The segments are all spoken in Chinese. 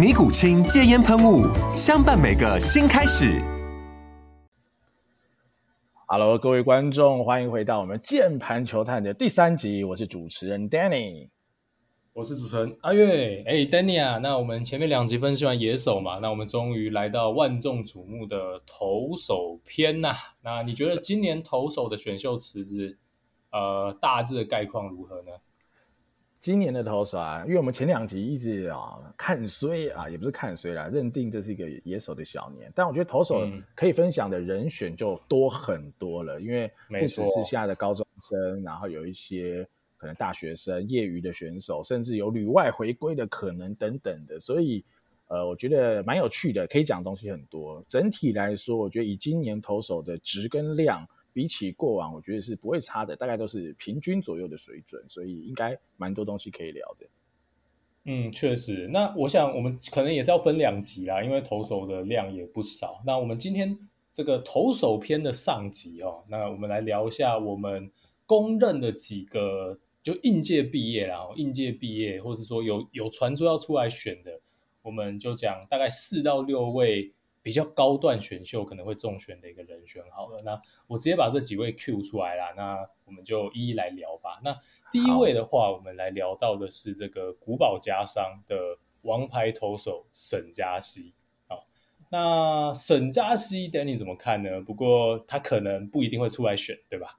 尼古清戒烟喷雾，相伴每个新开始。Hello，各位观众，欢迎回到我们键盘球探的第三集。我是主持人 Danny，我是主持人阿月。哎，Danny 啊，那我们前面两集分析完野手嘛，那我们终于来到万众瞩目的投手篇呐、啊。那你觉得今年投手的选秀池子，呃，大致的概况如何呢？今年的投手啊，因为我们前两集一直啊看衰啊，也不是看衰啦，认定这是一个野手的小年。但我觉得投手可以分享的人选就多很多了，嗯、因为不只是现在的高中生，然后有一些可能大学生、业余的选手，甚至有旅外回归的可能等等的。所以，呃，我觉得蛮有趣的，可以讲的东西很多。整体来说，我觉得以今年投手的值跟量。比起过往，我觉得是不会差的，大概都是平均左右的水准，所以应该蛮多东西可以聊的。嗯，确实。那我想我们可能也是要分两集啦，因为投手的量也不少。那我们今天这个投手篇的上集哦，那我们来聊一下我们公认的几个就应届毕业啦，应届毕业，或是说有有传出要出来选的，我们就讲大概四到六位。比较高段选秀可能会中选的一个人选，好了，那我直接把这几位 Q 出来啦，那我们就一一来聊吧。那第一位的话，我们来聊到的是这个古堡家商的王牌投手沈佳熙。好，那沈佳希，Danny 怎么看呢？不过他可能不一定会出来选，对吧？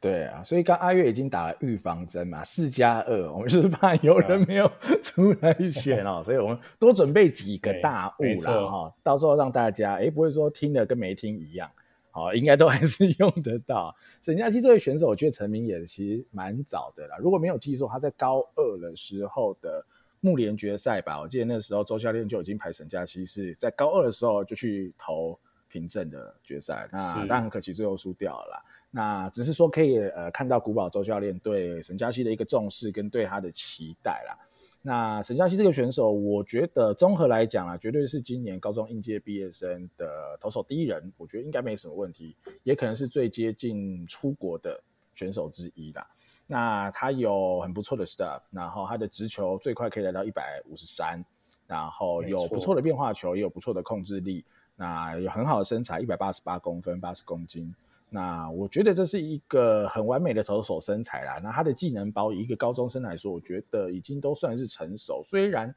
对啊，所以刚阿月已经打了预防针嘛，四加二，我们就是怕有人没有 出来选哦，所以我们多准备几个大物啦哈，到时候让大家哎不会说听的跟没听一样，好，应该都还是 用得到。沈佳琪这位选手，我觉得成名也其实蛮早的啦，如果没有记错，他在高二的时候的木联决赛吧，我记得那时候周教练就已经排沈佳琪是在高二的时候就去投平镇的决赛，那但很可惜最后输掉了啦。那只是说可以呃看到古堡周教练对沈佳熙的一个重视跟对他的期待啦。那沈佳熙这个选手，我觉得综合来讲啊，绝对是今年高中应届毕业生的投手第一人，我觉得应该没什么问题，也可能是最接近出国的选手之一啦。那他有很不错的 stuff，然后他的直球最快可以来到一百五十三，然后有不错的变化球，也有不错的控制力，那有很好的身材，一百八十八公分，八十公斤。那我觉得这是一个很完美的投手身材啦。那他的技能包一个高中生来说，我觉得已经都算是成熟。虽然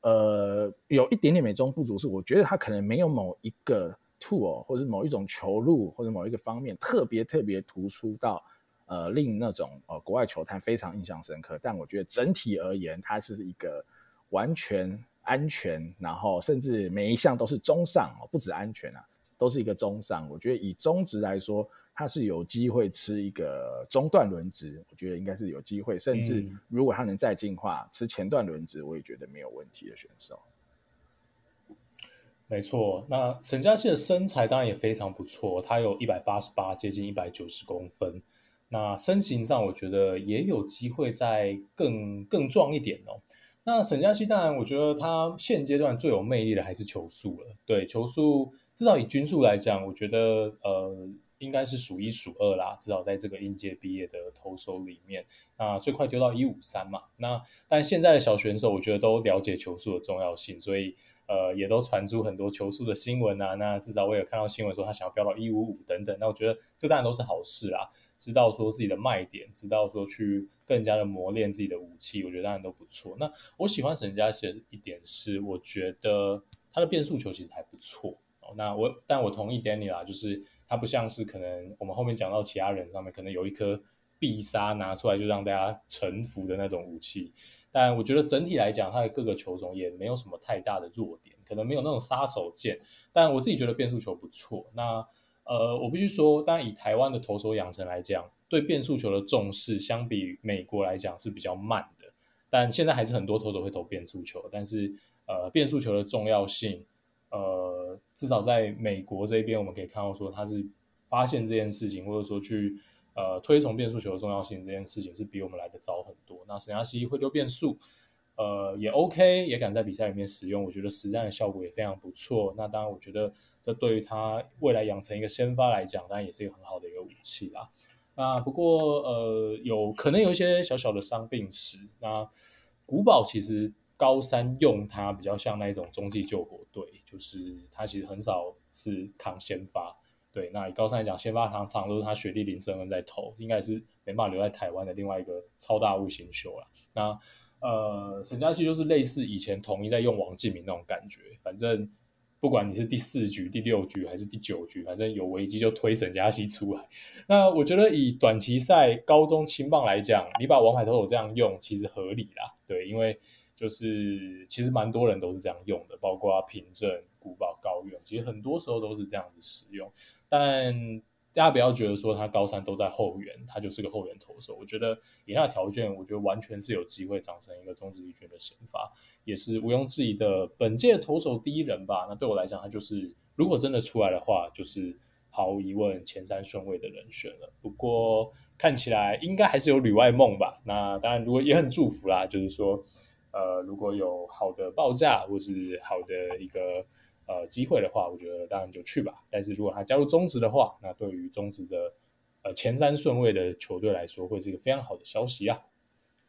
呃有一点点美中不足，是我觉得他可能没有某一个 tool 或者某一种球路或者某一个方面特别特别突出到呃令那种呃国外球探非常印象深刻。但我觉得整体而言，他是一个完全安全，然后甚至每一项都是中上哦，不止安全啊。都是一个中上，我觉得以中值来说，他是有机会吃一个中段轮值，我觉得应该是有机会，甚至如果他能再进化，吃前段轮值，我也觉得没有问题的选手。没错，那沈佳希的身材当然也非常不错，他有一百八十八，接近一百九十公分。那身形上，我觉得也有机会再更更壮一点哦。那沈佳希当然，我觉得他现阶段最有魅力的还是球速了，对球速。至少以均数来讲，我觉得呃应该是数一数二啦。至少在这个应届毕业的投手里面，那最快丢到一五三嘛。那但现在的小选手，我觉得都了解球速的重要性，所以呃也都传出很多球速的新闻啊。那至少我也看到新闻说他想要飙到一五五等等。那我觉得这当然都是好事啦。知道说自己的卖点，知道说去更加的磨练自己的武器，我觉得当然都不错。那我喜欢沈佳希的一点是，我觉得他的变速球其实还不错。那我但我同意 Danny 啦，就是他不像是可能我们后面讲到其他人上面可能有一颗必杀拿出来就让大家臣服的那种武器。但我觉得整体来讲，他的各个球种也没有什么太大的弱点，可能没有那种杀手锏。但我自己觉得变速球不错。那呃，我必须说，当然以台湾的投手养成来讲，对变速球的重视相比美国来讲是比较慢的。但现在还是很多投手会投变速球，但是呃，变速球的重要性，呃，至少在美国这边，我们可以看到说他是发现这件事情，或者说去。呃，推崇变速球的重要性这件事情是比我们来的早很多。那沈嘉熙会丢变速，呃，也 OK，也敢在比赛里面使用，我觉得实战的效果也非常不错。那当然，我觉得这对于他未来养成一个先发来讲，当然也是一个很好的一个武器啦。那不过，呃，有可能有一些小小的伤病史。那古堡其实高三用他比较像那一种中继救火队，就是他其实很少是扛先发。对，那以高三来讲，先发常常都是他学弟林胜恩在投，应该是没办法留在台湾的另外一个超大物新秀了。那呃，沈嘉熙就是类似以前统一在用王镜铭那种感觉，反正不管你是第四局、第六局还是第九局，反正有危机就推沈嘉熙出来。那我觉得以短期赛高中青棒来讲，你把王牌投手这样用其实合理啦。对，因为就是其实蛮多人都是这样用的，包括平镇、古堡、高苑，其实很多时候都是这样子使用。但大家不要觉得说他高三都在后援，他就是个后援投手。我觉得以他的条件，我觉得完全是有机会长成一个中职一军的先发，也是毋庸置疑的本届投手第一人吧。那对我来讲，他就是如果真的出来的话，就是毫无疑问前三顺位的人选了。不过看起来应该还是有旅外梦吧。那当然，如果也很祝福啦，就是说，呃，如果有好的报价或是好的一个。呃，机会的话，我觉得当然就去吧。但是如果他加入中职的话，那对于中职的呃前三顺位的球队来说，会是一个非常好的消息啊。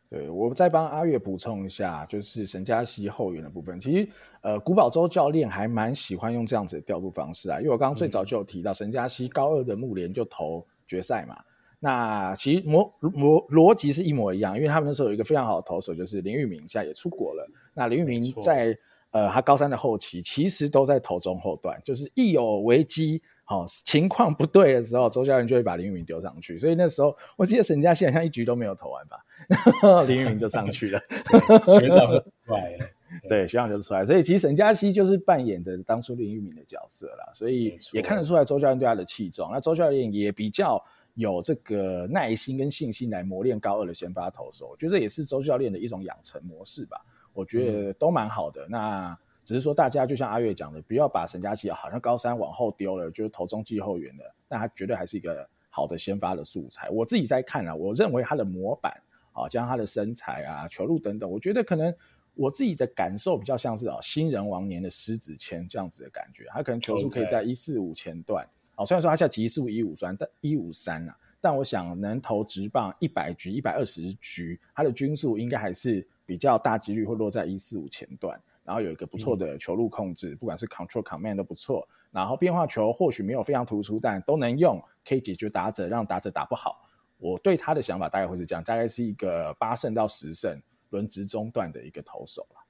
对，我再帮阿月补充一下，就是沈嘉熙后援的部分。其实呃，古堡周教练还蛮喜欢用这样子的调度方式啊。因为我刚刚最早就有提到，沈嘉熙高二的木联就投决赛嘛。那其实模模逻辑是一模一样，因为他们那时候有一个非常好的投手，就是林玉明，现在也出国了。那林玉明在。呃，他高三的后期其实都在投中后段，就是一有危机，好、哦、情况不对的时候，周教练就会把林玉明丢上去。所以那时候我记得沈佳熙好像一局都没有投完吧，林玉明就上去了，学长就出来了，对，学长就出来。所以其实沈佳熙就是扮演着当初林玉明的角色啦，所以也看得出来周教练对他的器重。那周教练也比较有这个耐心跟信心来磨练高二的先发投手，我觉得这也是周教练的一种养成模式吧。我觉得都蛮好的，那只是说大家就像阿月讲的，不要把沈嘉琪好像高三往后丢了，就是投中继后援的，那他绝对还是一个好的先发的素材。我自己在看啊，我认为他的模板啊，加上他的身材啊、球路等等，我觉得可能我自己的感受比较像是啊新人王年的狮子谦这样子的感觉，他可能球速可以在一四五前段，啊，虽然说他现在极速一五三，但一五三啊，但我想能投直棒一百局、一百二十局，他的均速应该还是。比较大几率会落在一四五前段，然后有一个不错的球路控制，嗯、不管是 control command 都不错。然后变化球或许没有非常突出，但都能用，可以解决打者，让打者打不好。我对他的想法大概会是这样，大概是一个八胜到十胜轮值中段的一个投手了。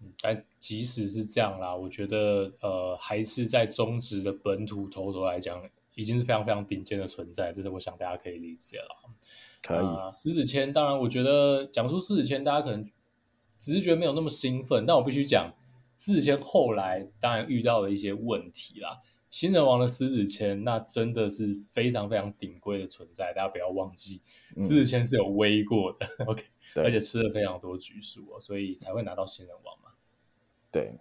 对，但即使是这样啦，我觉得呃还是在中职的本土投手来讲，已经是非常非常顶尖的存在，这是我想大家可以理解了。可以，施子谦，当然，我觉得讲出狮子谦，大家可能直觉没有那么兴奋，但我必须讲，施子谦后来当然遇到了一些问题啦。新人王的狮子谦，那真的是非常非常顶规的存在，大家不要忘记，狮子谦是有威过的、嗯、，OK，而且吃了非常多局数哦，所以才会拿到新人王嘛。对，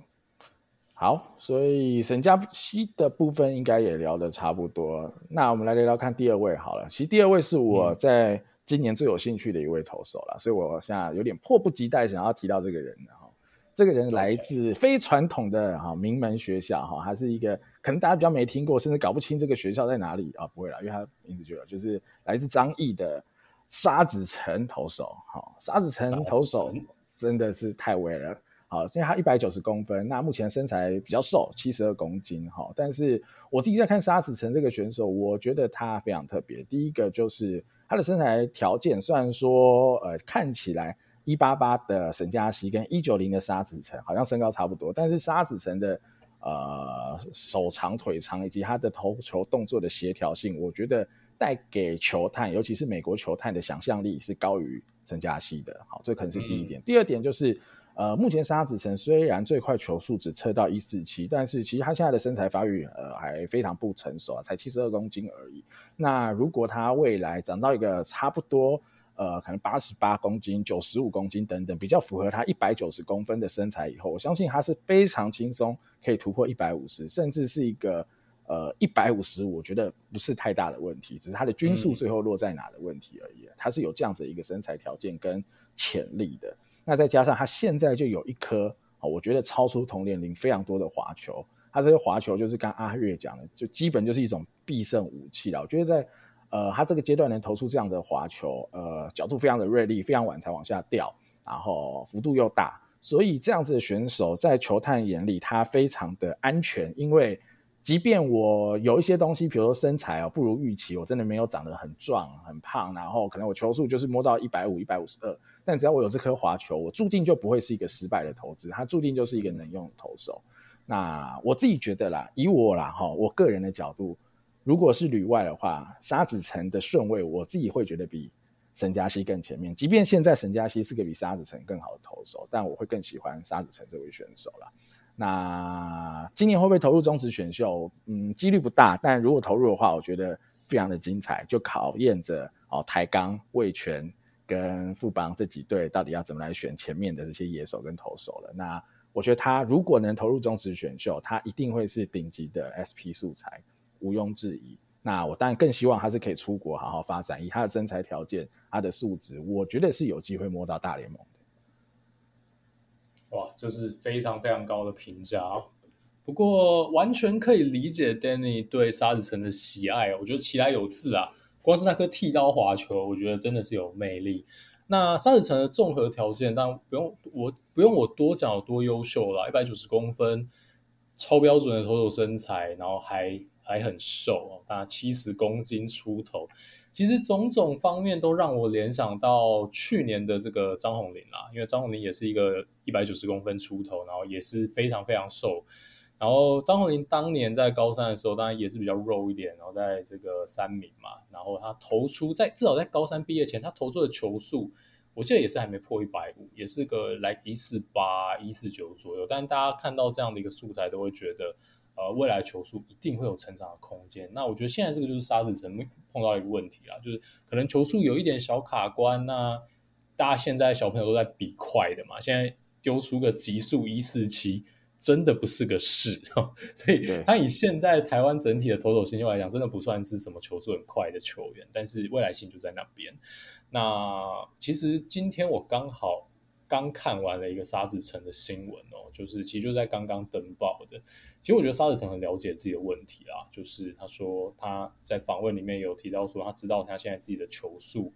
好，所以沈嘉熙的部分应该也聊得差不多，那我们来聊聊看第二位好了。其实第二位是我在、嗯。今年最有兴趣的一位投手了，所以我现在有点迫不及待想要提到这个人哈。这个人来自非传统的哈名门学校哈，还是一个可能大家比较没听过，甚至搞不清这个学校在哪里啊？不会啦，因为他名字就有，就是来自张毅的沙子城投手哈。沙子城投手真的是太威了。好，因为他一百九十公分，那目前身材比较瘦，七十二公斤哈。但是我自己在看沙子成这个选手，我觉得他非常特别。第一个就是他的身材条件，虽然说呃看起来一八八的沈佳熙跟一九零的沙子成好像身高差不多，但是沙子成的呃手长腿长以及他的投球动作的协调性，我觉得带给球探，尤其是美国球探的想象力是高于陈佳熙的。好，这可能是第一点。嗯、第二点就是。呃，目前沙子城虽然最快球速只测到一四七，但是其实他现在的身材发育呃还非常不成熟啊，才七十二公斤而已。那如果他未来长到一个差不多呃可能八十八公斤、九十五公斤等等比较符合他一百九十公分的身材以后，我相信他是非常轻松可以突破一百五十，甚至是一个呃一百五十五，我觉得不是太大的问题，只是他的均速最后落在哪的问题而已。他是有这样子一个身材条件跟潜力的。那再加上他现在就有一颗啊，我觉得超出同年龄非常多的滑球，他这个滑球就是刚阿月讲的，就基本就是一种必胜武器了。我觉得在呃他这个阶段能投出这样的滑球，呃角度非常的锐利，非常晚才往下掉，然后幅度又大，所以这样子的选手在球探眼里他非常的安全，因为即便我有一些东西，比如说身材哦不如预期，我真的没有长得很壮很胖，然后可能我球速就是摸到一百五一百五十二。但只要我有这颗滑球，我注定就不会是一个失败的投资，它注定就是一个能用的投手。那我自己觉得啦，以我啦哈，我个人的角度，如果是旅外的话，沙子宸的顺位，我自己会觉得比沈嘉熙更前面。即便现在沈嘉熙是个比沙子宸更好的投手，但我会更喜欢沙子宸这位选手啦。那今年会不会投入中职选秀？嗯，几率不大，但如果投入的话，我觉得非常的精彩，就考验着哦台钢、味全。跟富邦这几队到底要怎么来选前面的这些野手跟投手了？那我觉得他如果能投入中职选秀，他一定会是顶级的 SP 素材，毋庸置疑。那我当然更希望他是可以出国好好发展，以他的身材条件、他的素质，我觉得是有机会摸到大联盟的。哇，这是非常非常高的评价。不过完全可以理解 Danny 对沙子城的喜爱，我觉得其来有自啊。光是那颗剃刀滑球，我觉得真的是有魅力。那沙子宸的综合条件，当然不用我不用我多讲有多优秀了，一百九十公分，超标准的投手身材，然后还还很瘦哦，大概七十公斤出头。其实种种方面都让我联想到去年的这个张宏林啦，因为张宏林也是一个一百九十公分出头，然后也是非常非常瘦。然后张宏林当年在高三的时候，当然也是比较肉一点，然后在这个三名嘛，然后他投出在至少在高三毕业前，他投出的球速，我记得也是还没破一百五，也是个来一四八一四九左右。但大家看到这样的一个素材，都会觉得，呃，未来球速一定会有成长的空间。那我觉得现在这个就是沙子宸碰到一个问题啦，就是可能球速有一点小卡关。那大家现在小朋友都在比快的嘛，现在丢出个极速一四七。真的不是个事 哦，所以他以现在台湾整体的投手新秀来讲，真的不算是什么球速很快的球员，但是未来性就在那边。那其实今天我刚好刚看完了一个沙子城的新闻哦，就是其实就在刚刚登报的。其实我觉得沙子城很了解自己的问题啦，就是他说他在访问里面有提到说，他知道他现在自己的球速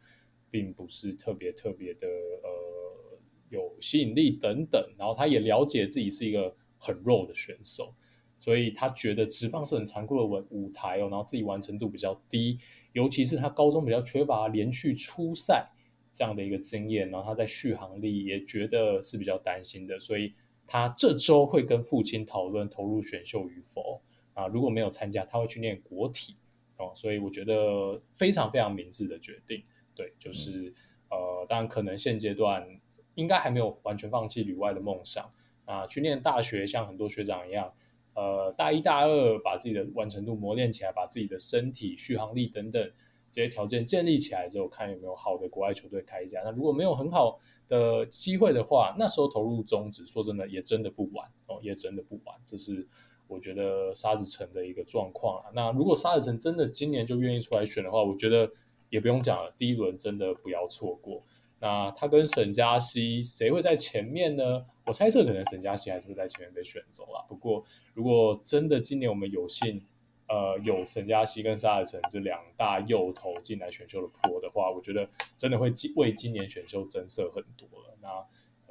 并不是特别特别的呃有吸引力等等，然后他也了解自己是一个。很肉的选手，所以他觉得职棒是很残酷的舞舞台哦，然后自己完成度比较低，尤其是他高中比较缺乏连续出赛这样的一个经验，然后他在续航力也觉得是比较担心的，所以他这周会跟父亲讨论投入选秀与否啊，如果没有参加，他会去念国体哦，所以我觉得非常非常明智的决定，对，就是、嗯、呃，当然可能现阶段应该还没有完全放弃旅外的梦想。啊，去念大学，像很多学长一样，呃，大一、大二把自己的完成度磨练起来，把自己的身体续航力等等这些条件建立起来之后，看有没有好的国外球队开一家。那如果没有很好的机会的话，那时候投入中止，说真的也真的不晚哦，也真的不晚。这是我觉得沙子城的一个状况啊。那如果沙子城真的今年就愿意出来选的话，我觉得也不用讲了，第一轮真的不要错过。那他跟沈嘉熙谁会在前面呢？我猜测可能沈嘉熙还是会在前面被选走了。不过如果真的今年我们有幸，呃，有沈嘉熙跟沙子宸这两大右投进来选秀的坡的话，我觉得真的会为今年选秀增色很多了。那、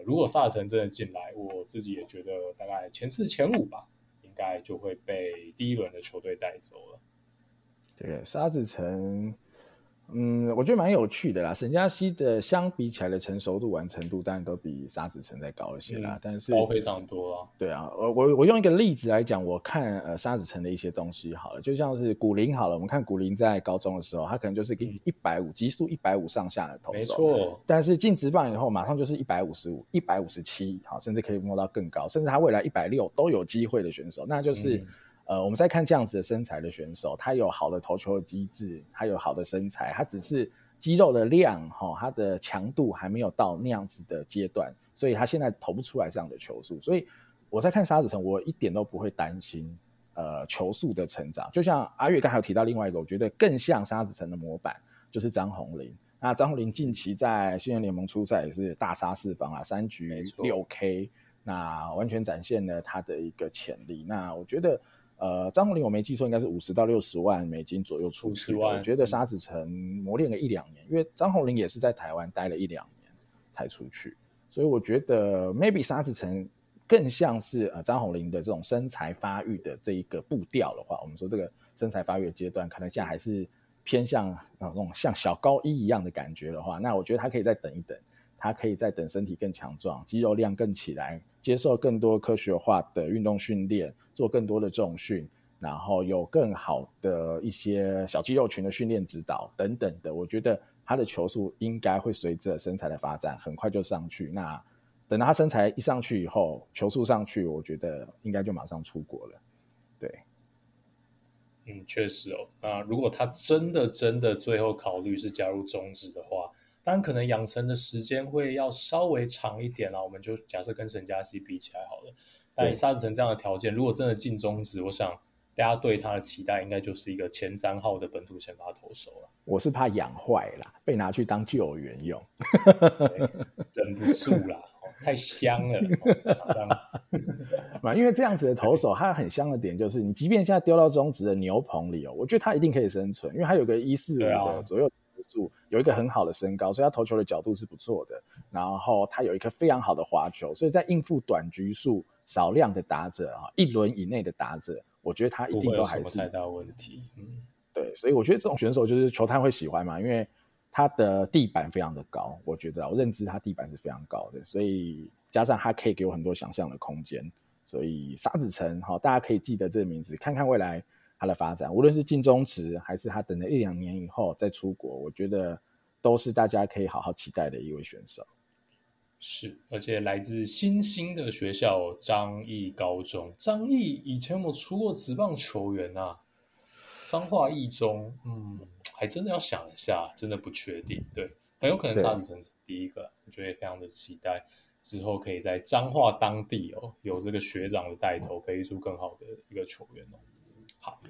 如果沙子宸真的进来，我自己也觉得大概前四前五吧，应该就会被第一轮的球队带走了。这个，沙子宸。嗯，我觉得蛮有趣的啦。沈佳熙的相比起来的成熟度、完成度，当然都比沙子城再高一些啦。嗯、但是高非常多啊。对啊，我我我用一个例子来讲，我看呃沙子城的一些东西好了，就像是古林好了，我们看古林在高中的时候，他可能就是给你一百五，极速一百五上下的投手，没错。但是进职棒以后，马上就是一百五十五、一百五十七，好，甚至可以摸到更高，甚至他未来一百六都有机会的选手，那就是。嗯呃，我们在看这样子的身材的选手，他有好的投球的机制，他有好的身材，他只是肌肉的量哈，他的强度还没有到那样子的阶段，所以他现在投不出来这样的球速。所以我在看沙子城，我一点都不会担心呃球速的成长。就像阿月刚才有提到另外一个，我觉得更像沙子城的模板就是张宏林。那张宏林近期在新人联盟出赛也是大杀四方啊，三局六 K，那完全展现了他的一个潜力。那我觉得。呃，张宏林我没记错，应该是五十到六十万美金左右出去。我觉得沙子城磨练个一两年，因为张宏林也是在台湾待了一两年才出去，所以我觉得 maybe 沙子城更像是呃张宏林的这种身材发育的这一个步调的话，我们说这个身材发育的阶段，可能现在还是偏向那种像小高一一样的感觉的话，那我觉得他可以再等一等。他可以再等身体更强壮，肌肉量更起来，接受更多科学化的运动训练，做更多的重训，然后有更好的一些小肌肉群的训练指导等等的。我觉得他的球速应该会随着身材的发展很快就上去。那等到他身材一上去以后，球速上去，我觉得应该就马上出国了。对，嗯，确实哦。那如果他真的真的最后考虑是加入中职的话，当然，可能养成的时间会要稍微长一点啦。我们就假设跟沈佳希比起来好了。但以沙子成这样的条件，如果真的进中职，我想大家对他的期待应该就是一个前三号的本土先发投手了。我是怕养坏了，被拿去当救援用，忍不住啦，太香了，马上。因为这样子的投手，他很香的点就是，你即便现在丢到中职的牛棚里哦，我觉得他一定可以生存，因为他有个一四五的左右。有一个很好的身高，所以他投球的角度是不错的。然后他有一颗非常好的滑球，所以在应付短局数少量的打者啊，一轮以内的打者，我觉得他一定都还是太大问题。嗯，对，所以我觉得这种选手就是球探会喜欢嘛，因为他的地板非常的高。我觉得我认知他地板是非常高的，所以加上他可以给我很多想象的空间。所以沙子城哈，大家可以记得这个名字，看看未来。他的发展，无论是进中职，还是他等了一两年以后再出国，我觉得都是大家可以好好期待的一位选手。是，而且来自新兴的学校张毅高中，张毅以前有出过职棒球员啊？彰化一中，嗯，还真的要想一下，真的不确定。对，很有可能沙子宸是第一个，我觉得也非常的期待之后可以在彰化当地哦，有这个学长的带头，培育出更好的一个球员哦。好，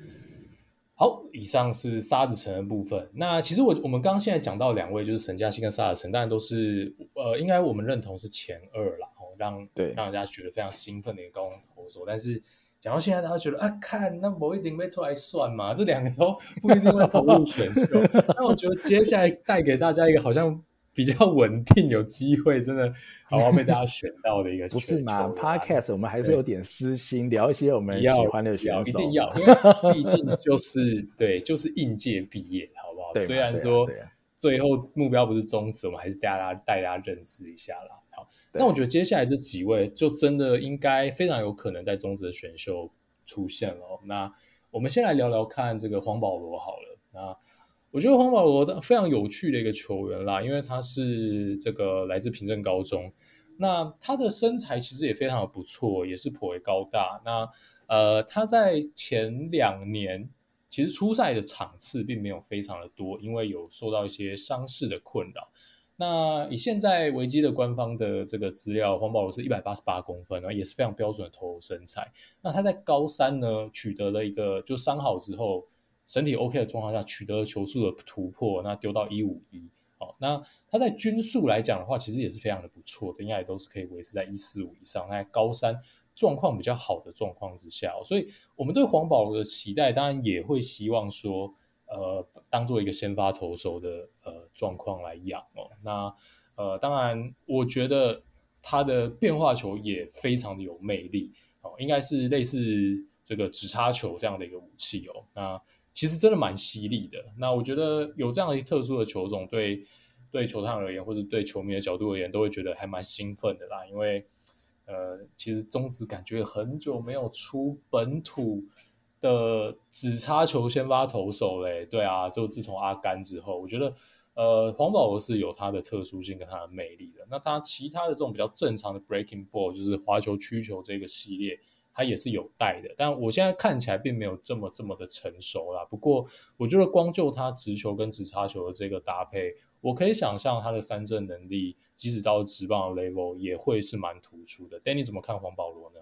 好，以上是沙子城的部分。那其实我我们刚刚现在讲到两位，就是沈佳欣跟沙子城，当然都是呃，应该我们认同是前二啦，哦，让对让人家觉得非常兴奋的一个高中投手。但是讲到现在，大家觉得啊，看那不一定被出来算嘛，这两个都不一定会投入选秀。那我觉得接下来带给大家一个好像。比较稳定，有机会真的 好好被大家选到的一个球，不是嘛？Podcast 我们还是有点私心，聊一些我们喜欢的选手，一定要，因为毕竟就是对，就是应届毕业，好不好？虽然说最后目标不是终止，我们还是带大家带大家认识一下啦。好，那我觉得接下来这几位就真的应该非常有可能在中职的选秀出现了。那我们先来聊聊看这个黄保罗好了，那。我觉得黄保罗非常有趣的一个球员啦，因为他是这个来自平镇高中，那他的身材其实也非常的不错，也是颇为高大。那呃，他在前两年其实出赛的场次并没有非常的多，因为有受到一些伤势的困扰。那以现在维基的官方的这个资料，黄保罗是一百八十八公分，然后也是非常标准的投身材。那他在高三呢，取得了一个就伤好之后。身体 OK 的状况下，取得球速的突破，那丢到一五一，哦，那他在均速来讲的话，其实也是非常的不错的，应该也都是可以维持在一四五以上。在高三状况比较好的状况之下，哦，所以我们对黄保罗的期待，当然也会希望说，呃，当做一个先发投手的呃状况来养哦。那呃，当然，我觉得他的变化球也非常的有魅力哦，应该是类似这个直插球这样的一个武器哦。那其实真的蛮犀利的。那我觉得有这样一特殊的球种，对对球探而言，或者对球迷的角度而言，都会觉得还蛮兴奋的啦。因为呃，其实中职感觉很久没有出本土的指叉球先发投手嘞。对啊，就自从阿甘之后，我觉得。呃，黄保罗是有他的特殊性跟他的魅力的。那他其他的这种比较正常的 breaking ball，就是滑球、曲球这个系列，它也是有带的。但我现在看起来并没有这么这么的成熟啦。不过，我觉得光就他直球跟直插球的这个搭配，我可以想象他的三振能力，即使到直棒的 level 也会是蛮突出的。但你怎么看黄保罗呢？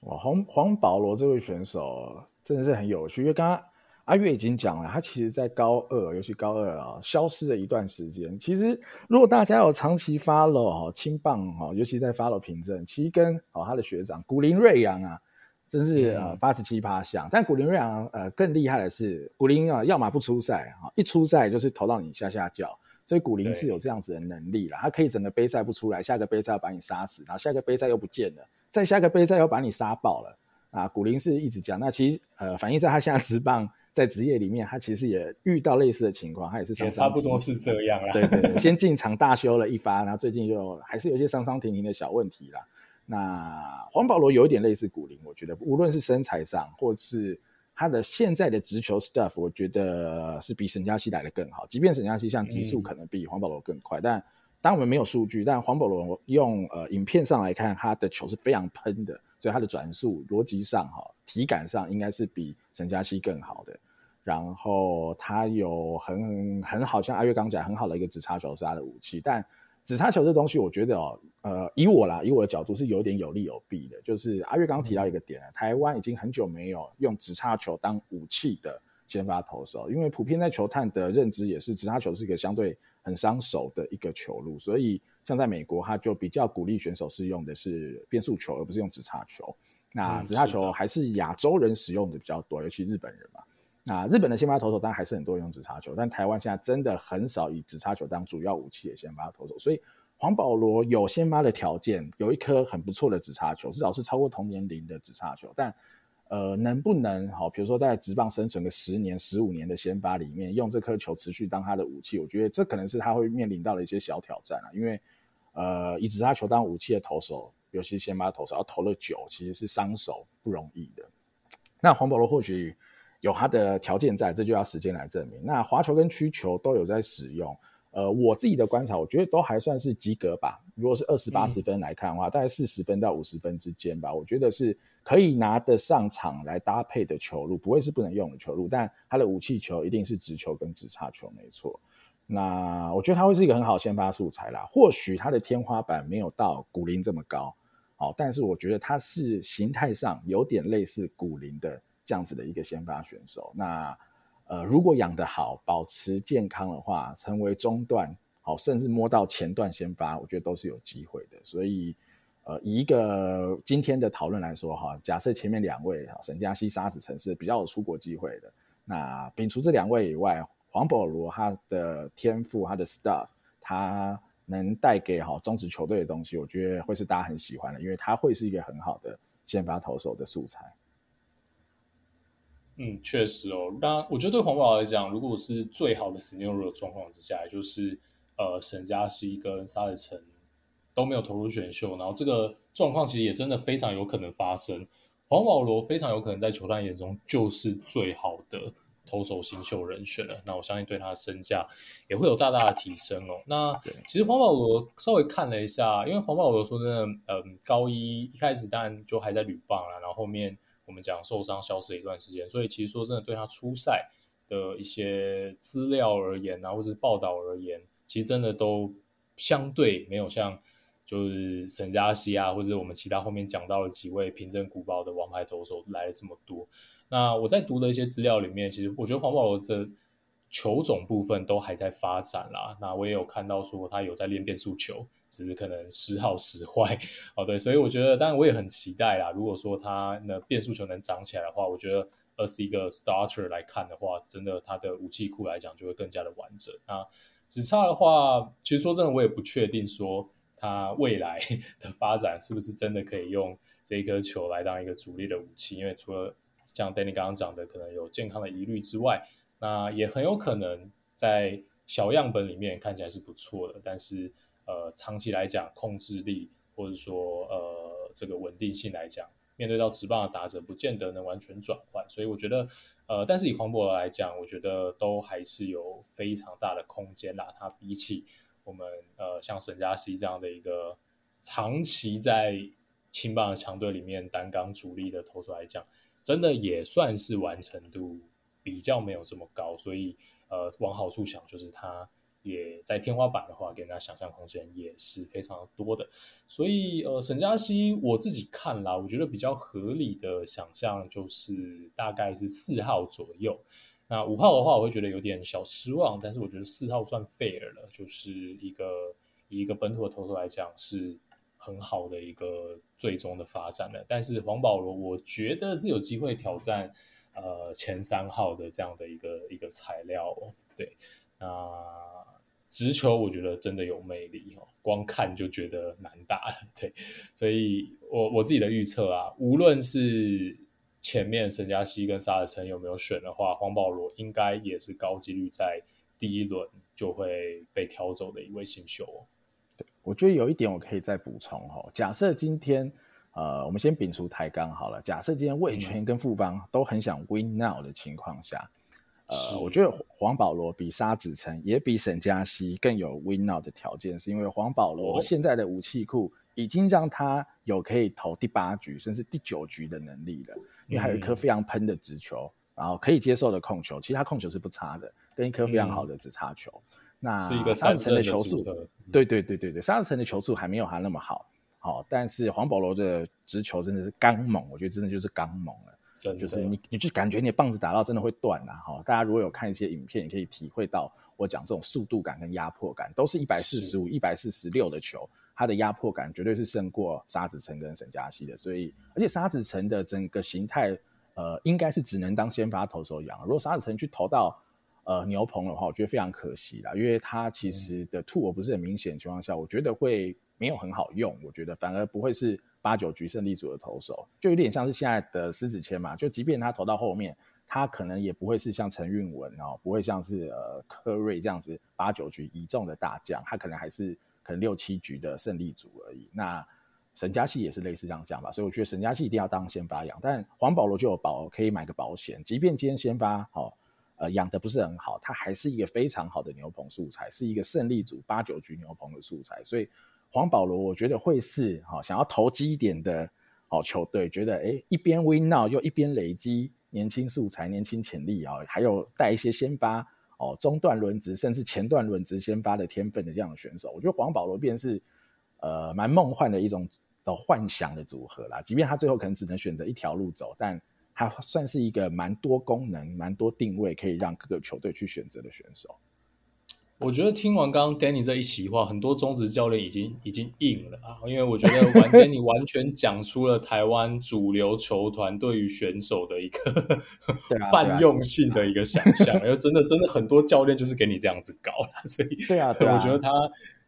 哇，黄黄保罗这位选手真的是很有趣，因为刚刚。阿月已经讲了，他其实，在高二，尤其高二啊，消失了一段时间。其实，如果大家有长期 follow 哈青棒哈，尤其在 follow 凭证，其实跟哦他的学长古林瑞阳啊，真是呃八十七趴像。但古林瑞阳呃更厉害的是，古林啊，要么不出赛哈，一出赛就是投到你下下脚，所以古林是有这样子的能力了。他可以整个杯赛不出来，下个杯赛要把你杀死，然后下个杯赛又不见了，再下个杯赛又把你杀爆了啊！古林是一直讲，那其实呃反映在他现在职棒。在职业里面，他其实也遇到类似的情况，他也是伤伤差不多是这样啦。对对对，先进场大修了一发，然后最近就还是有一些伤伤停停的小问题啦。那黄保罗有一点类似古林，我觉得无论是身材上，或是他的现在的直球 stuff，我觉得是比沈佳希来的更好。即便沈佳希像极速可能比黄保罗更快，嗯、但当我们没有数据，但黄保罗用呃影片上来看，他的球是非常喷的。所以他的转速逻辑上哈，体感上应该是比沈嘉熙更好的。然后他有很很好像阿月刚讲很好的一个直插球是他的武器。但直插球这东西，我觉得哦，呃，以我啦，以我的角度是有点有利有弊的。就是阿月刚提到一个点，台湾已经很久没有用直插球当武器的先发投手，因为普遍在球探的认知也是直插球是一个相对很伤手的一个球路，所以。像在美国，他就比较鼓励选手是用的是变速球，而不是用直插球。那直插球还是亚洲人使用的比较多，尤其日本人嘛。那日本的先发投手当然还是很多用直插球，但台湾现在真的很少以直插球当主要武器的先发投手。所以黄保罗有先发的条件，有一颗很不错的直插球，至少是超过同年龄的直插球。但呃，能不能好，比如说在职棒生存个十年、十五年的先发里面，用这颗球持续当他的武器，我觉得这可能是他会面临到的一些小挑战啊，因为。呃，以直插球当武器的投手，尤其是先发投手，要投了久，其实是伤手不容易的。那黄保罗或许有它的条件在，这就要时间来证明。那滑球跟曲球都有在使用，呃，我自己的观察，我觉得都还算是及格吧。如果是二十八十分来看的话，嗯、大概四十分到五十分之间吧，我觉得是可以拿得上场来搭配的球路，不会是不能用的球路。但它的武器球一定是直球跟直插球，没错。那我觉得他会是一个很好先发素材啦，或许他的天花板没有到古林这么高，哦，但是我觉得他是形态上有点类似古林的这样子的一个先发选手。那呃，如果养得好，保持健康的话，成为中段，好，甚至摸到前段先发，我觉得都是有机会的。所以，呃，以一个今天的讨论来说哈，假设前面两位沈佳希、沙子宸是比较有出国机会的，那摒除这两位以外。黄保罗他的天赋，他的 stuff，他能带给好中职球队的东西，我觉得会是大家很喜欢的，因为他会是一个很好的先发投手的素材。嗯，确实哦。那我觉得对黄保罗来讲，如果是最好的 scenario 的状况之下，就是呃沈佳希跟沙子宸都没有投入选秀，然后这个状况其实也真的非常有可能发生。黄保罗非常有可能在球探眼中就是最好的。投手新秀人选了，那我相信对他的身价也会有大大的提升哦。那其实黄保罗稍微看了一下，因为黄保罗说真的，嗯，高一一开始当然就还在旅棒啦，然后后面我们讲受伤消失了一段时间，所以其实说真的，对他出赛的一些资料而言啊，或者是报道而言，其实真的都相对没有像就是沈佳希啊，或者我们其他后面讲到的几位平镇古堡的王牌投手来的这么多。那我在读的一些资料里面，其实我觉得黄保罗的球种部分都还在发展啦。那我也有看到说他有在练变速球，只是可能时好时坏哦。对，所以我觉得，当然我也很期待啦。如果说他那变速球能长起来的话，我觉得而是一个 starter 来看的话，真的他的武器库来讲就会更加的完整。那只差的话，其实说真的，我也不确定说他未来的发展是不是真的可以用这一颗球来当一个主力的武器，因为除了像 Danny 刚刚讲的，可能有健康的疑虑之外，那也很有可能在小样本里面看起来是不错的，但是呃，长期来讲，控制力或者说呃这个稳定性来讲，面对到直棒的打者，不见得能完全转换。所以我觉得呃，但是以黄保罗来讲，我觉得都还是有非常大的空间啦。他比起我们呃像沈佳熙这样的一个长期在青棒的强队里面担纲主力的投手来讲，真的也算是完成度比较没有这么高，所以呃，往好处想，就是他也在天花板的话，给人家想象空间也是非常多的。所以呃，沈佳熙我自己看啦，我觉得比较合理的想象就是大概是四号左右。那五号的话，我会觉得有点小失望，但是我觉得四号算 fair 了，就是一个以一个本土的投手来讲是。很好的一个最终的发展了，但是黄保罗我觉得是有机会挑战呃前三号的这样的一个一个材料。对，那直球我觉得真的有魅力哦，光看就觉得难打了。对，所以我我自己的预测啊，无论是前面沈佳熙跟沙尔城有没有选的话，黄保罗应该也是高几率在第一轮就会被挑走的一位新秀哦。我觉得有一点我可以再补充哦，假设今天，呃，我们先摒除抬杠好了。假设今天魏权跟富邦都很想 win now 的情况下，嗯、呃，我觉得黄保罗比沙子宸也比沈佳熙更有 win now 的条件，是因为黄保罗现在的武器库已经让他有可以投第八局甚至第九局的能力了，因为还有一颗非常喷的直球，然后可以接受的控球，其他控球是不差的，跟一颗非常好的直插球。嗯那是一个沙子宸的球速，对对对对对，沙子宸的球速还没有他那么好，好、哦，但是黄保罗的直球真的是刚猛，我觉得真的就是刚猛了，就是你你就感觉你的棒子打到真的会断啊哈。大家如果有看一些影片，也可以体会到我讲这种速度感跟压迫感，都是一百四十五、一百四十六的球，它的压迫感绝对是胜过沙子城跟沈佳熙的。所以，而且沙子城的整个形态，呃，应该是只能当先发投手养。如果沙子城去投到呃，牛棚的话，我觉得非常可惜啦，因为他其实的 tool 不是很明显的情况下，我觉得会没有很好用。我觉得反而不会是八九局胜利组的投手，就有点像是现在的施子谦嘛。就即便他投到后面，他可能也不会是像陈韵文哦，不会像是呃柯瑞这样子八九局一中的大将，他可能还是可能六七局的胜利组而已。那沈佳熙也是类似这样讲吧，所以我觉得沈佳熙一定要当先发养，但黄保罗就有保可以买个保险，即便今天先发。哦呃，养的不是很好，他还是一个非常好的牛棚素材，是一个胜利组八九局牛棚的素材。所以黄保罗，我觉得会是好、哦、想要投机一点的好、哦、球队，觉得哎，一边 win now 又一边累积年轻素材、年轻潜力啊、哦，还有带一些先发哦中段轮值甚至前段轮值先发的天分的这样的选手，我觉得黄保罗便是呃蛮梦幻的一种的幻想的组合啦。即便他最后可能只能选择一条路走，但。他算是一个蛮多功能、蛮多定位，可以让各个球队去选择的选手。我觉得听完刚刚 Danny 这一席话，很多中职教练已经已经硬了啊，因为我觉得完 Danny 完全讲出了台湾主流球团对于选手的一个 泛用性的一个想象，因为真的真的很多教练就是给你这样子搞，所以对啊，对啊，我觉得他。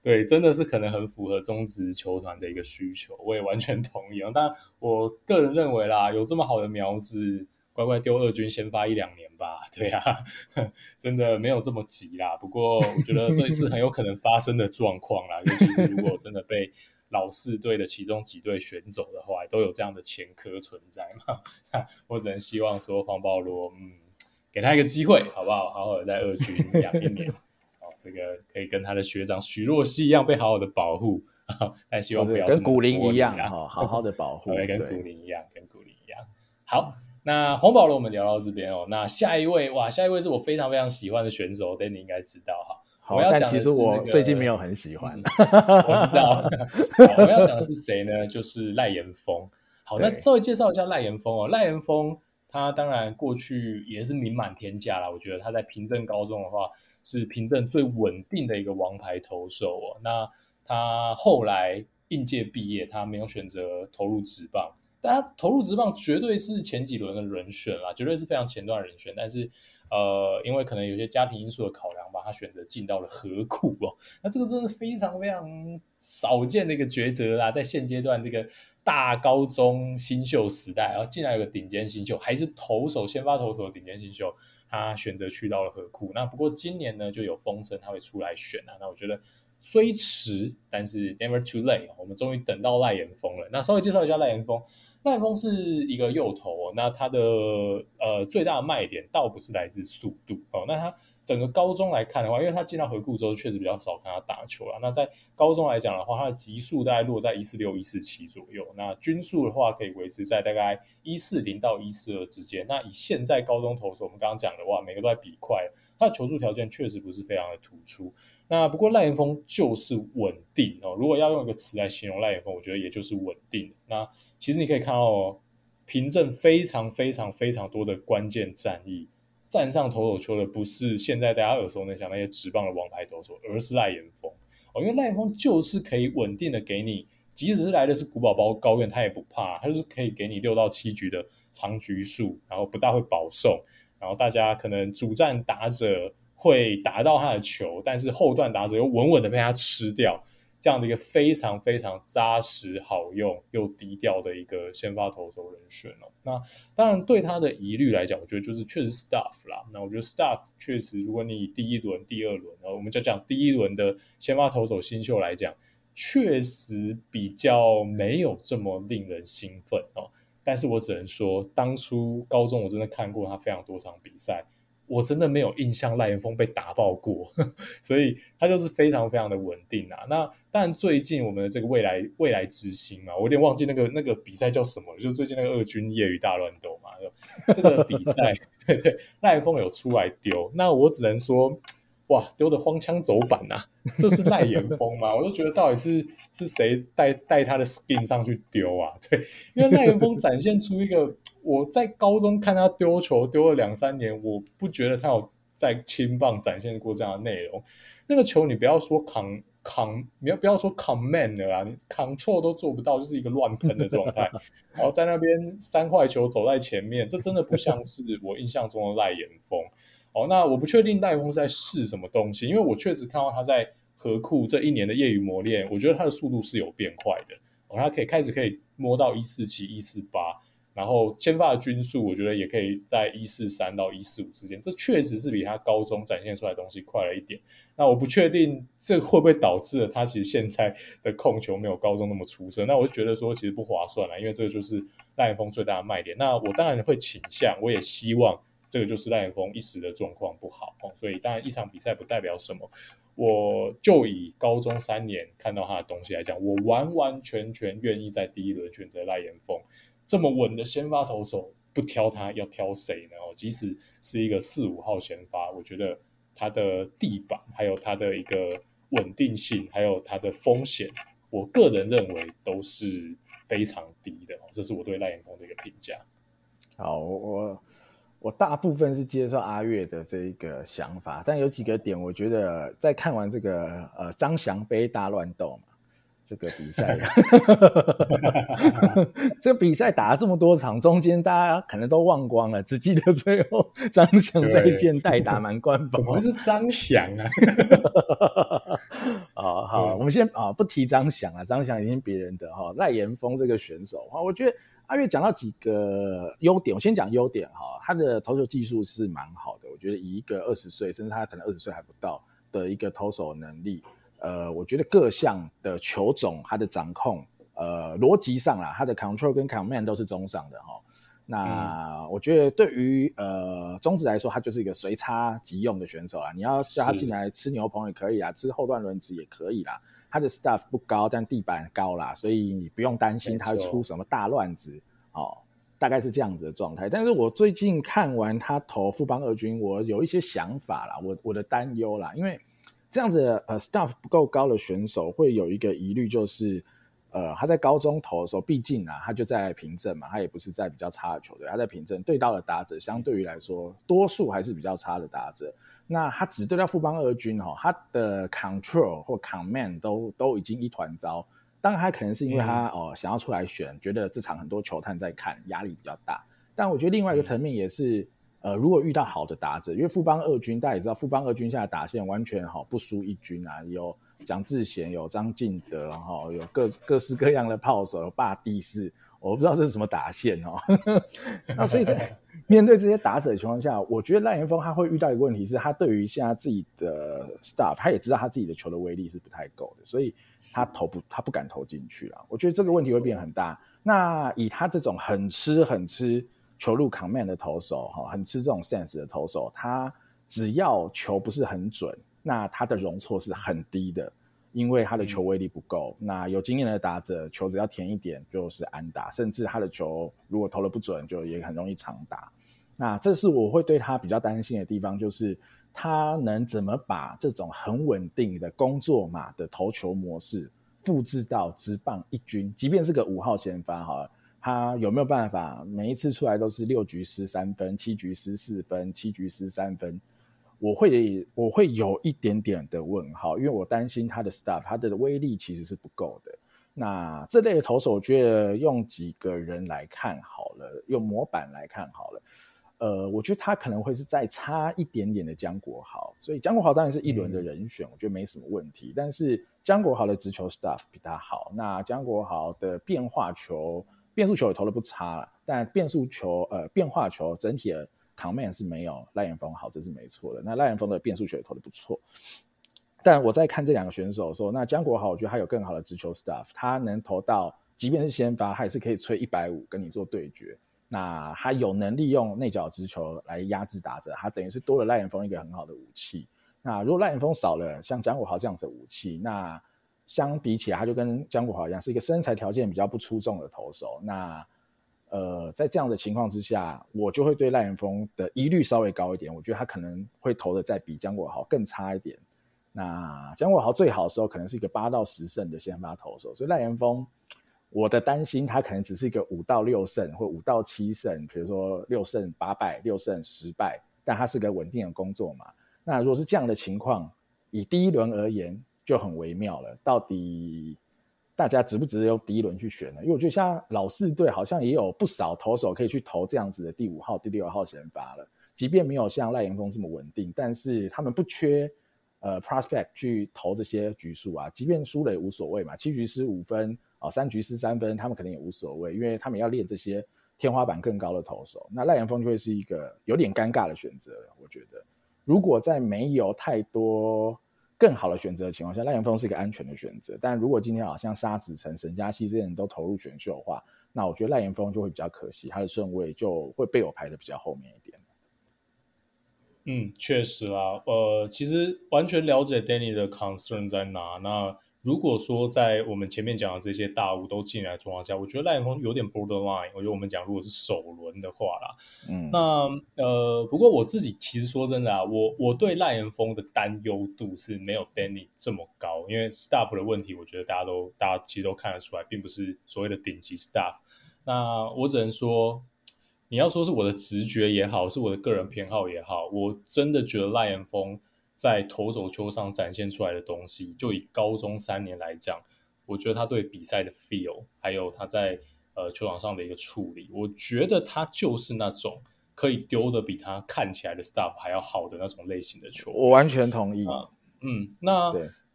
对，真的是可能很符合中职球团的一个需求，我也完全同意啊。但我个人认为啦，有这么好的苗子，乖乖丢二军先发一两年吧。对啊，真的没有这么急啦。不过我觉得这一次很有可能发生的状况啦，尤其是如果真的被老四队的其中几队选走的话，都有这样的前科存在嘛。我只能希望说黄保罗，嗯，给他一个机会，好不好？好好的在二军养一年。这个可以跟他的学长许若曦一样被好好的保护，但希望不要跟古林一样，好好好的保护，跟古林一样，跟古林一样。好，那黄宝龙我们聊到这边哦，那下一位哇，下一位是我非常非常喜欢的选手，但你应该知道哈。好，但其实我最近没有很喜欢，我知道。我们要讲的是谁呢？就是赖延峰。好，那稍微介绍一下赖延峰哦。赖延峰他当然过去也是名满天下啦，我觉得他在平镇高中的话。是平镇最稳定的一个王牌投手哦。那他后来应届毕业，他没有选择投入职棒，但他投入职棒绝对是前几轮的人选啦，绝对是非常前段人选。但是呃，因为可能有些家庭因素的考量吧，他选择进到了河库哦。那这个真是非常非常少见的一个抉择啦，在现阶段这个大高中新秀时代，然后进来有个顶尖新秀，还是投手先发投手的顶尖新秀，他选择去到了河库。那不过今年呢，就有风声他会出来选啊。那我觉得虽迟，但是 never too late，我们终于等到赖延峰了。那稍微介绍一下赖延峰，赖延峰是一个右投哦，那他的呃最大的卖点倒不是来自速度哦，那他。整个高中来看的话，因为他进到回顾之后，确实比较少看他打球了。那在高中来讲的话，他的极速大概落在一四六、一四七左右。那均速的话，可以维持在大概一四零到一四二之间。那以现在高中投手，我们刚刚讲的话，每个都在比快，他的球速条件确实不是非常的突出。那不过赖延峰就是稳定哦。如果要用一个词来形容赖延峰，我觉得也就是稳定。那其实你可以看到哦，平证非常非常非常多的关键战役。站上投手球的不是现在大家耳熟能详那些职棒的王牌投手，而是赖延峰哦，因为赖延峰就是可以稳定的给你，即使是来的是古堡包高院，他也不怕，他就是可以给你六到七局的长局数，然后不大会保送，然后大家可能主战打者会打到他的球，但是后段打者又稳稳的被他吃掉。这样的一个非常非常扎实、好用又低调的一个先发投手人选哦。那当然对他的疑虑来讲，我觉得就是确实 Stuff 啦。那我觉得 Stuff 确实，如果你以第一轮、第二轮，然后我们就讲第一轮的先发投手新秀来讲，确实比较没有这么令人兴奋哦。但是我只能说，当初高中我真的看过他非常多场比赛。我真的没有印象赖延峰被打爆过，所以他就是非常非常的稳定啊。那当然最近我们的这个未来未来之星嘛，我有点忘记那个那个比赛叫什么，就最近那个二军业余大乱斗嘛，这个比赛 对赖延峰有出来丢，那我只能说。哇，丢的荒腔走板呐、这是赖延峰吗？我都觉得到底是是谁带带他的 skin 上去丢啊？对，因为赖延峰展现出一个我在高中看他丢球丢了两三年，我不觉得他有在青棒展现过这样的内容。那个球你不要说扛扛，你要不要说 command 了啊？你 control 都做不到，就是一个乱喷的状态。然后在那边三坏球走在前面，这真的不像是我印象中的赖延峰。哦，那我不确定赖延峰在试什么东西，因为我确实看到他在河库这一年的业余磨练，我觉得他的速度是有变快的。哦，他可以开始可以摸到一四七、一四八，然后先发的均速，我觉得也可以在一四三到一四五之间，这确实是比他高中展现出来的东西快了一点。那我不确定这会不会导致了他其实现在的控球没有高中那么出色。那我就觉得说其实不划算了，因为这个就是赖延峰最大的卖点。那我当然会倾向，我也希望。这个就是赖延峰一时的状况不好，所以当然一场比赛不代表什么。我就以高中三年看到他的东西来讲，我完完全全愿意在第一轮选择赖延峰这么稳的先发投手，不挑他要挑谁呢？哦，即使是一个四五号先发，我觉得他的地板还有他的一个稳定性，还有他的风险，我个人认为都是非常低的哦。这是我对赖延峰的一个评价。好，我。我大部分是接受阿月的这一个想法，但有几个点，我觉得在看完这个呃张翔杯大乱斗嘛，这个比赛，这个比赛打了这么多场，中间大家可能都忘光了，只记得最后 张翔在一件代打满贯封。怎么是张翔啊？好好，我们先啊不提张翔啊，张翔已经别人的哈赖延峰这个选手啊，我觉得。阿月讲到几个优点，我先讲优点哈。他的投球技术是蛮好的，我觉得以一个二十岁，甚至他可能二十岁还不到的一个投手能力，呃，我觉得各项的球种，他的掌控，呃，逻辑上啦，他的 control 跟 command 都是中上的哈。那我觉得对于呃中职来说，他就是一个随插即用的选手啦。你要叫他进来吃牛棚也可以啊，吃后段轮子也可以啦。他的 stuff 不高，但地板高啦，所以你不用担心他会出什么大乱子哦，大概是这样子的状态。但是我最近看完他投富邦二军，我有一些想法啦，我我的担忧啦，因为这样子呃 staff 不够高的选手会有一个疑虑，就是呃他在高中投的时候，毕竟啊他就在平镇嘛，他也不是在比较差的球队，他在平镇对到的打者，相对于来说多数还是比较差的打者。那他只对到富邦二军哈，他的 control 或 command 都都已经一团糟。当然，他可能是因为他哦想要出来选，觉得这场很多球探在看，压力比较大。但我觉得另外一个层面也是，呃，如果遇到好的打者，因为富邦二军大家也知道，富邦二军现在打线完全好不输一军啊，有蒋志贤，有张进德，哈，有各各式各样的炮手，有霸地士，我不知道这是什么打线哦。那所以在 面对这些打者的情况下，我觉得赖元峰他会遇到一个问题是，他对于现在自己的 staff，他也知道他自己的球的威力是不太够的，所以他投不他不敢投进去了。我觉得这个问题会变很大。那以他这种很吃很吃球路 command 的投手，哈，很吃这种 sense 的投手，他只要球不是很准，那他的容错是很低的，因为他的球威力不够。嗯、那有经验的打者，球只要甜一点就是安打，甚至他的球如果投的不准，就也很容易长打。那这是我会对他比较担心的地方，就是他能怎么把这种很稳定的工作码的投球模式复制到直棒一军，即便是个五号先发哈，他有没有办法每一次出来都是六局失三分、七局失四分、七局失三分？我会我会有一点点的问号，因为我担心他的 staff 他的威力其实是不够的。那这类的投手，我觉得用几个人来看好了，用模板来看好了。呃，我觉得他可能会是再差一点点的江国豪，所以江国豪当然是一轮的人选，我觉得没什么问题。但是江国豪的直球 stuff 比他好，那江国豪的变化球、变速球也投的不差，但变速球呃变化球整体的 command 是没有赖炎峰好，这是没错的。那赖炎峰的变速球也投的不错，但我在看这两个选手的时候，那江国豪我觉得他有更好的直球 stuff，他能投到，即便是先发，他也是可以吹一百五跟你做对决。那他有能力用内角直球来压制打者，他等于是多了赖炎峰一个很好的武器。那如果赖炎峰少了像江国豪这样子的武器，那相比起来，他就跟江国豪一样，是一个身材条件比较不出众的投手。那呃，在这样的情况之下，我就会对赖元峰的疑虑稍微高一点。我觉得他可能会投的再比江国豪更差一点。那江国豪最好的时候可能是一个八到十胜的先发投手，所以赖元峰。我的担心，他可能只是一个五到六胜或五到七胜，比如说六胜八败、六胜十败，但他是个稳定的工作嘛。那如果是这样的情况，以第一轮而言就很微妙了。到底大家值不值得用第一轮去选呢？因为我觉得像老四队好像也有不少投手可以去投这样子的第五号、第六号先发了，即便没有像赖炎峰这么稳定，但是他们不缺呃 prospect 去投这些局数啊，即便输了也无所谓嘛，七局失五分。哦，三局失三分，他们肯定也无所谓，因为他们要练这些天花板更高的投手。那赖炎峰就会是一个有点尴尬的选择了。我觉得，如果在没有太多更好的选择的情况下，赖炎峰是一个安全的选择。但如果今天好像沙子成、沈佳熙这些人都投入选秀的话，那我觉得赖炎峰就会比较可惜，他的顺位就会被我排的比较后面一点。嗯，确实啦，呃，其实完全了解 Danny 的 concern 在哪。那如果说在我们前面讲的这些大物都进来的状况下，我觉得赖炎峰有点 borderline。我觉得我们讲如果是首轮的话啦，嗯，那呃，不过我自己其实说真的啊，我我对赖炎峰的担忧度是没有 Danny 这么高，因为 staff 的问题，我觉得大家都大家其实都看得出来，并不是所谓的顶级 staff。那我只能说，你要说是我的直觉也好，是我的个人偏好也好，我真的觉得赖炎峰。在投手球上展现出来的东西，就以高中三年来讲，我觉得他对比赛的 feel，还有他在呃球场上的一个处理，我觉得他就是那种可以丢的比他看起来的 stuff 还要好的那种类型的球。我完全同意。啊、嗯，那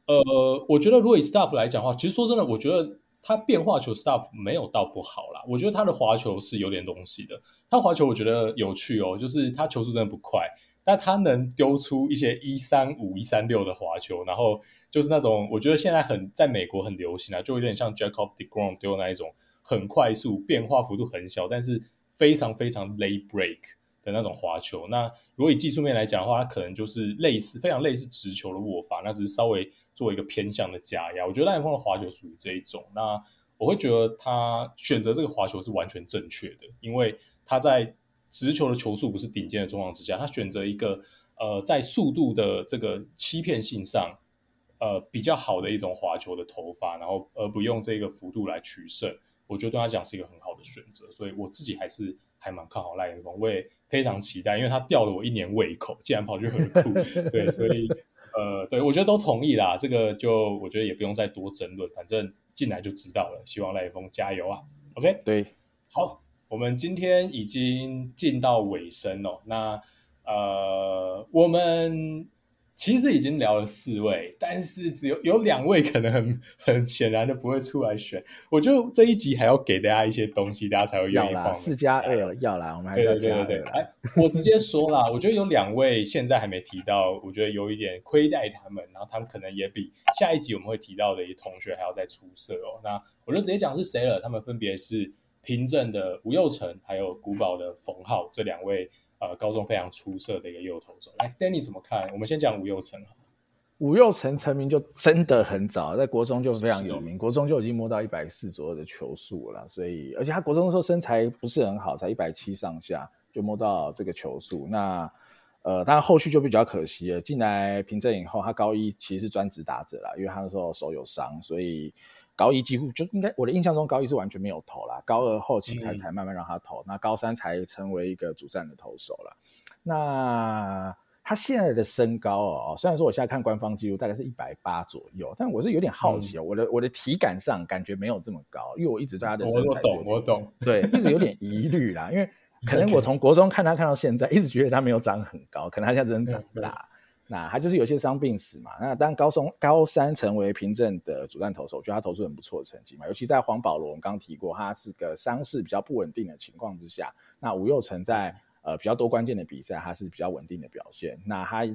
呃，我觉得如果以 stuff 来讲的话，其实说真的，我觉得他变化球 stuff 没有到不好啦。我觉得他的滑球是有点东西的。他滑球我觉得有趣哦，就是他球速真的不快。但他能丢出一些一三五、一三六的滑球，然后就是那种我觉得现在很在美国很流行啊，就有点像 Jacob deGrom 丢那一种很快速、变化幅度很小，但是非常非常 late break 的那种滑球。那如果以技术面来讲的话，它可能就是类似非常类似直球的握法，那只是稍微做一个偏向的加压。我觉得赖炎峰的滑球属于这一种。那我会觉得他选择这个滑球是完全正确的，因为他在。直球的球速不是顶尖的状况之下，他选择一个呃在速度的这个欺骗性上呃比较好的一种滑球的投法，然后而不用这个幅度来取胜，我觉得对他讲是一个很好的选择，所以我自己还是还蛮看好赖炎峰，我也非常期待，因为他吊了我一年胃口，竟然跑去很酷，对，所以呃对我觉得都同意啦，这个就我觉得也不用再多争论，反正进来就知道了，希望赖炎峰加油啊，OK，对，好。我们今天已经进到尾声了，那呃，我们其实已经聊了四位，但是只有有两位可能很 很显然的不会出来选。我觉得这一集还要给大家一些东西，大家才会愿意放。四加二要来，我们还是要加二。对对对对，哎，我直接说啦，我觉得有两位现在还没提到，我觉得有一点亏待他们，然后他们可能也比下一集我们会提到的一同学还要再出色哦。那我就直接讲是谁了，他们分别是平镇的吴佑成，还有古堡的冯浩这两位。呃，高中非常出色的一个右投手，来，Danny 怎么看？我们先讲吴佑成。吴佑成成名就真的很早，在国中就非常有名，国中就已经摸到一百四左右的球速了。所以，而且他国中的时候身材不是很好，才一百七上下就摸到这个球速。那呃，当然后续就比较可惜了。进来平镇以后，他高一其实是专职打者啦，因为他那时候手有伤，所以。高一几乎就应该，我的印象中高一是完全没有投啦，高二后期他才慢慢让他投，嗯、那高三才成为一个主战的投手了。那他现在的身高哦，虽然说我现在看官方记录大概是一百八左右，但我是有点好奇哦，嗯、我的我的体感上感觉没有这么高，因为我一直对他的身材我懂我懂，对，一直有点疑虑啦，因为可能我从国中看他看到现在，一直觉得他没有长很高，可能他现在真的长 大。那他就是有些伤病史嘛。那当高松高三成为平镇的主战投手，我觉得他投出很不错的成绩嘛。尤其在黄保罗，我们刚刚提过，他是个伤势比较不稳定的情况之下，那吴又成在呃比较多关键的比赛，他是比较稳定的表现。那他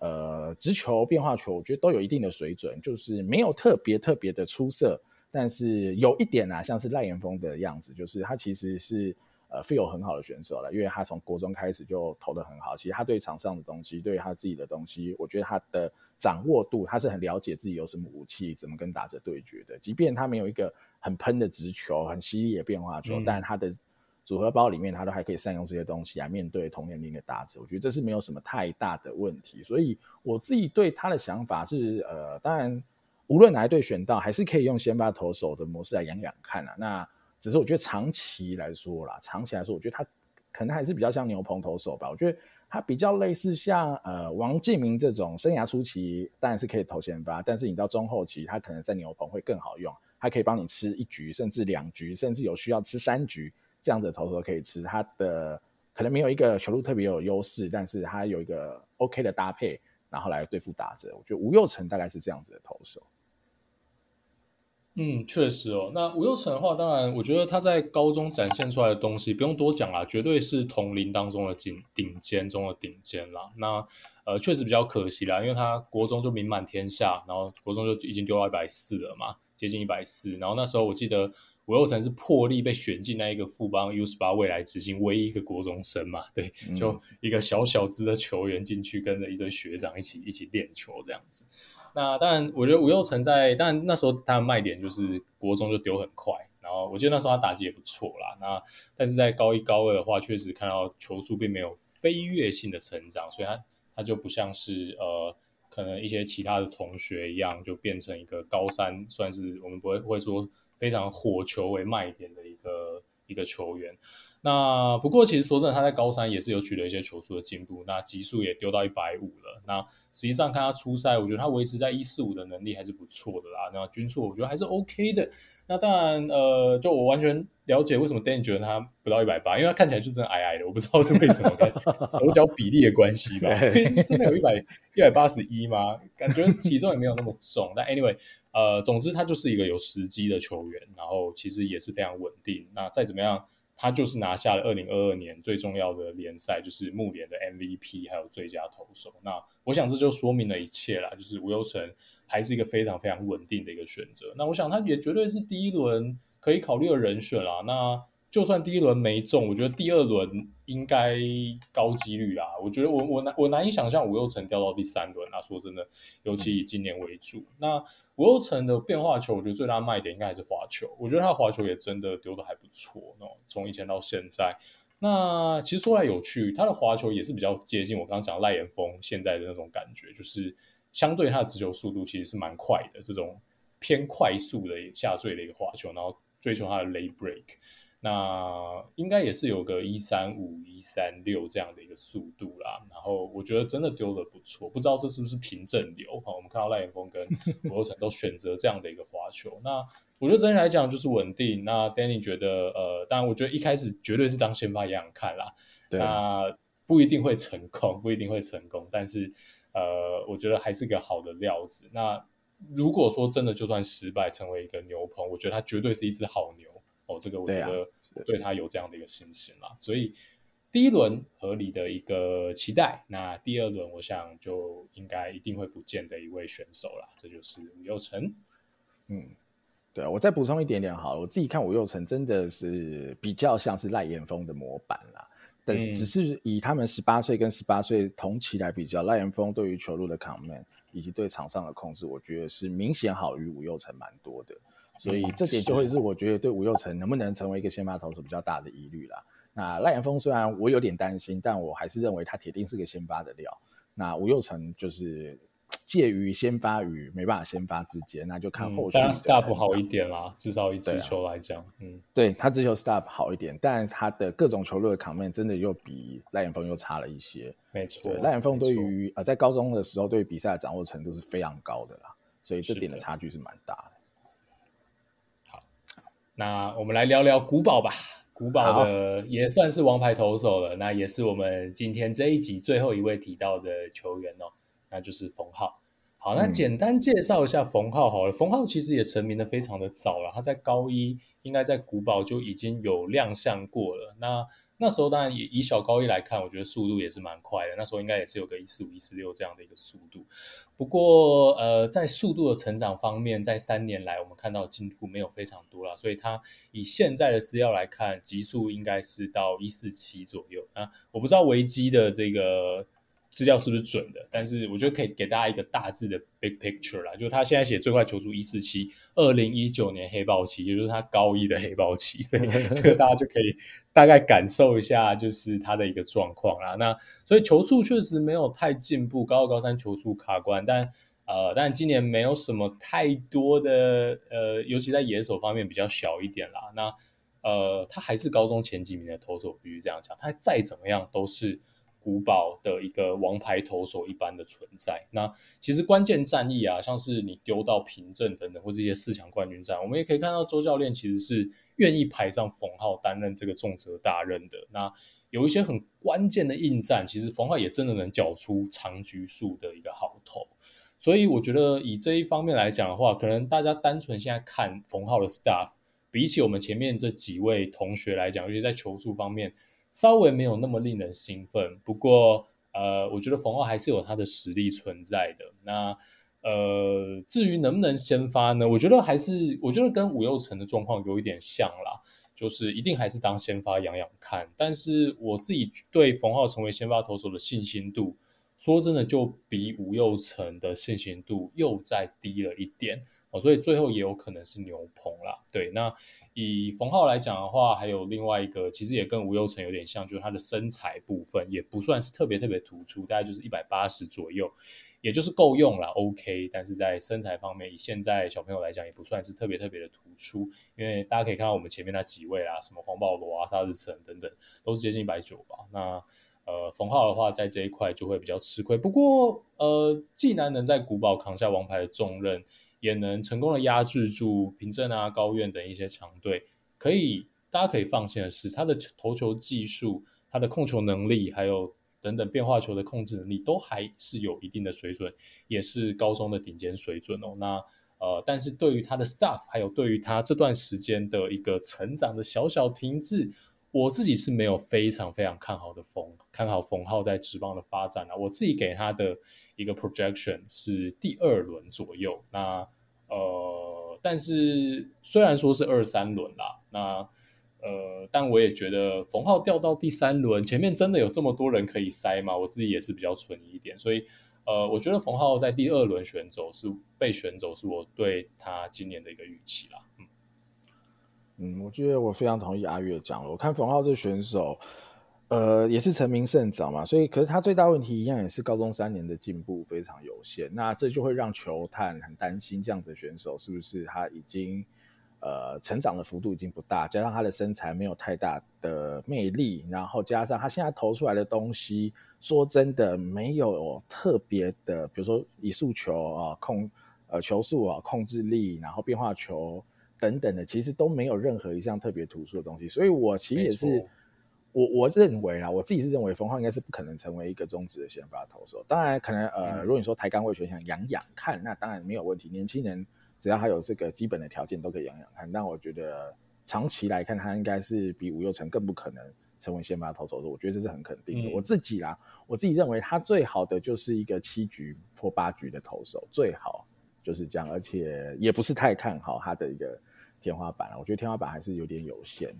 呃直球、变化球，我觉得都有一定的水准，就是没有特别特别的出色，但是有一点啊，像是赖延峰的样子，就是他其实是。呃，feel 很好的选手了，因为他从国中开始就投的很好。其实他对场上的东西，对他自己的东西，我觉得他的掌握度，他是很了解自己有什么武器，怎么跟打者对决的。即便他没有一个很喷的直球，很犀利的变化球，嗯、但他的组合包里面，他都还可以善用这些东西来面对同年龄的打者。我觉得这是没有什么太大的问题。所以我自己对他的想法是，呃，当然无论哪一队选到，还是可以用先发投手的模式来养养看啊。那只是我觉得长期来说啦，长期来说，我觉得他可能还是比较像牛棚投手吧。我觉得他比较类似像呃王镜铭这种生涯初期当然是可以投先发，但是你到中后期，他可能在牛棚会更好用，他可以帮你吃一局，甚至两局，甚至有需要吃三局这样子的投手可以吃。他的可能没有一个球路特别有优势，但是他有一个 OK 的搭配，然后来对付打者。我觉得吴又成大概是这样子的投手。嗯，确实哦。那吴又成的话，当然，我觉得他在高中展现出来的东西不用多讲啦，绝对是同龄当中的顶顶尖中的顶尖啦。那呃，确实比较可惜啦，因为他国中就名满天下，然后国中就已经丢到一百四了嘛，接近一百四。然后那时候我记得吴又成是破例被选进那一个富邦 U 十八未来之星唯一一个国中生嘛，对，就一个小小资的球员进去跟着一堆学长一起一起练球这样子。那当然，我觉得吴又成在，但那时候他的卖点就是国中就丢很快，然后我记得那时候他打击也不错啦。那但是在高一高二的话，确实看到球速并没有飞跃性的成长，所以他他就不像是呃可能一些其他的同学一样，就变成一个高三算是我们不会会说非常火球为卖点的一个一个球员。那不过，其实说真的，他在高三也是有取得一些球速的进步，那极速也丢到一百五了。那实际上看他初赛，我觉得他维持在一四五的能力还是不错的啦。那均速我觉得还是 OK 的。那当然，呃，就我完全了解为什么 Danny 觉得他不到一百八，因为他看起来就真的矮矮的，我不知道是为什么，跟手脚比例的关系吧？所以真的有一百一百八十一吗？感觉体重也没有那么重。但 anyway，呃，总之他就是一个有时机的球员，然后其实也是非常稳定。那再怎么样。他就是拿下了二零二二年最重要的联赛，就是木联的 MVP，还有最佳投手。那我想这就说明了一切啦，就是吴又成还是一个非常非常稳定的一个选择。那我想他也绝对是第一轮可以考虑的人选啦。那就算第一轮没中，我觉得第二轮应该高几率啦。我觉得我我难我难以想象吴又成掉到第三轮啊。说真的，尤其以今年为主。那吴又成的变化球，我觉得最大卖点应该还是滑球。我觉得他滑球也真的丢得还不错。从以前到现在，那其实说来有趣，他的滑球也是比较接近我刚刚讲赖延峰现在的那种感觉，就是相对他的直球速度其实是蛮快的，这种偏快速的下坠的一个滑球，然后追求他的 late break。那应该也是有个一三五一三六这样的一个速度啦，然后我觉得真的丢的不错，不知道这是不是平正流。好，我们看到赖延峰跟 吴又成都选择这样的一个滑球，那我觉得整体来讲就是稳定。那 Danny 觉得，呃，当然我觉得一开始绝对是当先发一样看啦，对那不一定会成功，不一定会成功，但是呃，我觉得还是个好的料子。那如果说真的就算失败成为一个牛棚，我觉得他绝对是一只好牛哦。这个我觉得对他有这样的一个信心啦。所以第一轮合理的一个期待，那第二轮我想就应该一定会不见的一位选手啦，这就是吴又成。嗯，对啊，我再补充一点点好了，我自己看吴又成真的是比较像是赖炎峰的模板啦。但是只是以他们十八岁跟十八岁同期来比较，赖炎峰对于球路的 command 以及对场上的控制，我觉得是明显好于吴又成蛮多的。所以这点就会是我觉得对吴佑成能不能成为一个先发投手比较大的疑虑啦。那赖炎峰虽然我有点担心，但我还是认为他铁定是个先发的料。那吴佑成就是。介于先发与没办法先发之间，那就看后续。当然，staff 好一点啦，至少以直球来讲，嗯，对他直球 staff 好一点，但他的各种球路的 command 真的又比赖炎峰又差了一些。没错，赖炎峰对于呃在高中的时候对于比赛的掌握程度是非常高的啦，所以这点的差距是蛮大的。好，那我们来聊聊古堡吧。古堡的也算是王牌投手了，那也是我们今天这一集最后一位提到的球员哦，那就是冯浩。好，那简单介绍一下冯浩好了。冯浩其实也成名的非常的早了，他在高一应该在古堡就已经有亮相过了。那那时候当然也以小高一来看，我觉得速度也是蛮快的。那时候应该也是有个一四五、一四六这样的一个速度。不过呃，在速度的成长方面，在三年来我们看到进步没有非常多了。所以它以现在的资料来看，极速应该是到一四七左右啊。我不知道维基的这个。资料是不是准的？但是我觉得可以给大家一个大致的 big picture 啦，就是他现在写最快球速一四七，二零一九年黑豹期，也就是他高一的黑豹期，所以 这个大家就可以大概感受一下，就是他的一个状况啦。那所以球速确实没有太进步，高二高三球速卡关，但呃，但今年没有什么太多的呃，尤其在野手方面比较小一点啦。那呃，他还是高中前几名的投手，必须这样讲，他再怎么样都是。古堡的一个王牌投手一般的存在。那其实关键战役啊，像是你丢到平镇等等，或是一些四强冠军战，我们也可以看到周教练其实是愿意排上冯浩担任这个重责大任的。那有一些很关键的硬战，其实冯浩也真的能缴出长局数的一个好投。所以我觉得以这一方面来讲的话，可能大家单纯现在看冯浩的 staff，比起我们前面这几位同学来讲，尤其在球速方面。稍微没有那么令人兴奋，不过呃，我觉得冯浩还是有他的实力存在的。那呃，至于能不能先发呢？我觉得还是，我觉得跟吴又成的状况有一点像啦，就是一定还是当先发养养看。但是我自己对冯浩成为先发投手的信心度，说真的，就比吴又成的信心度又再低了一点哦，所以最后也有可能是牛棚啦。对，那。以冯浩来讲的话，还有另外一个，其实也跟吴又成有点像，就是他的身材部分也不算是特别特别突出，大概就是一百八十左右，也就是够用了，OK。但是在身材方面，以现在小朋友来讲，也不算是特别特别的突出，因为大家可以看到我们前面那几位啊，什么黄保罗啊、沙日成等等，都是接近一百九吧。那呃，冯浩的话，在这一块就会比较吃亏。不过呃，既然能在古堡扛下王牌的重任。也能成功的压制住平镇啊、高苑等一些强队，可以大家可以放心的是，他的投球技术、他的控球能力，还有等等变化球的控制能力，都还是有一定的水准，也是高中的顶尖水准哦。那呃，但是对于他的 staff，还有对于他这段时间的一个成长的小小停滞，我自己是没有非常非常看好的冯，看好冯浩在职棒的发展啊。我自己给他的。一个 projection 是第二轮左右，那呃，但是虽然说是二三轮啦，那呃，但我也觉得冯浩掉到第三轮，前面真的有这么多人可以塞吗？我自己也是比较存疑一点，所以呃，我觉得冯浩在第二轮选走是被选走，是我对他今年的一个预期啦。嗯，嗯，我觉得我非常同意阿月讲了，我看冯浩这选手。呃，也是成名甚早嘛，所以可是他最大问题一样也是高中三年的进步非常有限，那这就会让球探很担心，这样子的选手是不是他已经呃成长的幅度已经不大，加上他的身材没有太大的魅力，然后加上他现在投出来的东西，说真的没有特别的，比如说以速球啊控呃球速啊控制力，然后变化球等等的，其实都没有任何一项特别突出的东西，所以我其实也是。我我认为啦，我自己是认为冯浩应该是不可能成为一个中职的先发投手。当然，可能呃，嗯、如果你说台钢味全想养养看，那当然没有问题。年轻人只要他有这个基本的条件，都可以养养看。但我觉得长期来看，他应该是比吴又成更不可能成为先发投手的。我觉得这是很肯定的。嗯、我自己啦，我自己认为他最好的就是一个七局或八局的投手，最好就是这样，而且也不是太看好他的一个。天花板了，我觉得天花板还是有点有限。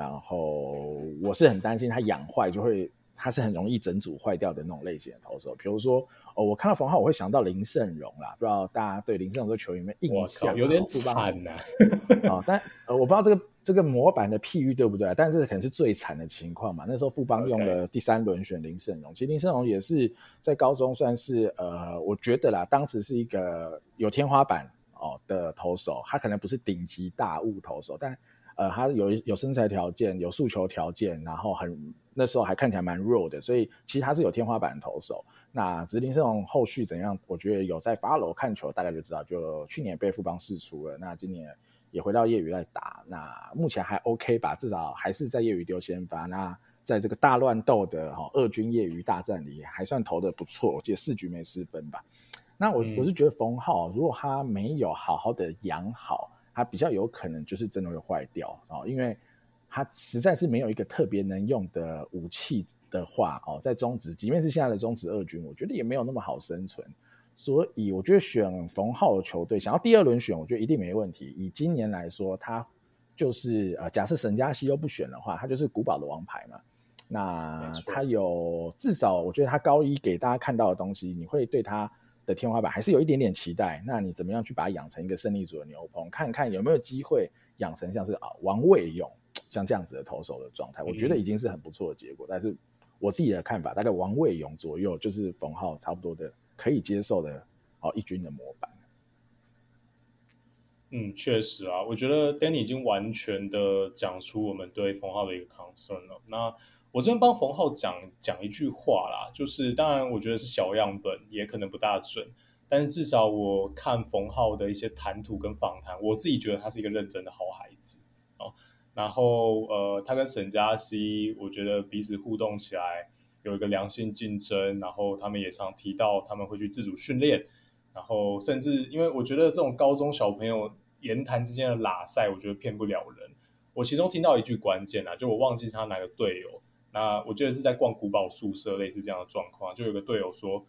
然后我是很担心他养坏，就会他是很容易整组坏掉的那种类型的投手。比如说，哦，我看到冯浩，我会想到林胜荣啦，不知道大家对林胜荣这个球员有没有印象？有点惨呐、啊哦。但呃，我不知道这个这个模板的譬喻对不对？但这可能是最惨的情况嘛。那时候富邦用了第三轮选林胜荣.其实林胜荣也是在高中算是呃，我觉得啦，当时是一个有天花板。哦的投手，他可能不是顶级大物投手，但呃，他有有身材条件，有诉求条件，然后很那时候还看起来蛮弱的，所以其实他是有天花板的投手。那直林这种后续怎样？我觉得有在 follow 看球，大概就知道。就去年被富邦释出了，那今年也回到业余来打，那目前还 OK 吧，至少还是在业余丢先发。那在这个大乱斗的哈二军业余大战里，还算投的不错，我记得四局没失分吧。那我我是觉得冯浩，如果他没有好好的养好，他比较有可能就是真的会坏掉哦，因为他实在是没有一个特别能用的武器的话哦，在中职，即便是现在的中职二军，我觉得也没有那么好生存。所以我觉得选冯浩的球队，想要第二轮选，我觉得一定没问题。以今年来说，他就是呃，假设沈嘉熙又不选的话，他就是古堡的王牌嘛。那他有至少，我觉得他高一给大家看到的东西，你会对他。的天花板还是有一点点期待，那你怎么样去把它养成一个胜利组的牛棚？看看有没有机会养成像是啊王卫勇像这样子的投手的状态，我觉得已经是很不错的结果。但是我自己的看法，大概王卫勇左右就是冯浩差不多的可以接受的哦一军的模板。嗯，确实啊，我觉得 Danny 已经完全的讲出我们对冯浩的一个 concern 了。那我这边帮冯浩讲讲一句话啦，就是当然我觉得是小样本，也可能不大准，但是至少我看冯浩的一些谈吐跟访谈，我自己觉得他是一个认真的好孩子哦。然后呃，他跟沈佳熙，我觉得彼此互动起来有一个良性竞争，然后他们也常提到他们会去自主训练，然后甚至因为我觉得这种高中小朋友言谈之间的拉赛，我觉得骗不了人。我其中听到一句关键啊，就我忘记他哪个队友。那我觉得是在逛古堡宿舍，类似这样的状况，就有个队友说，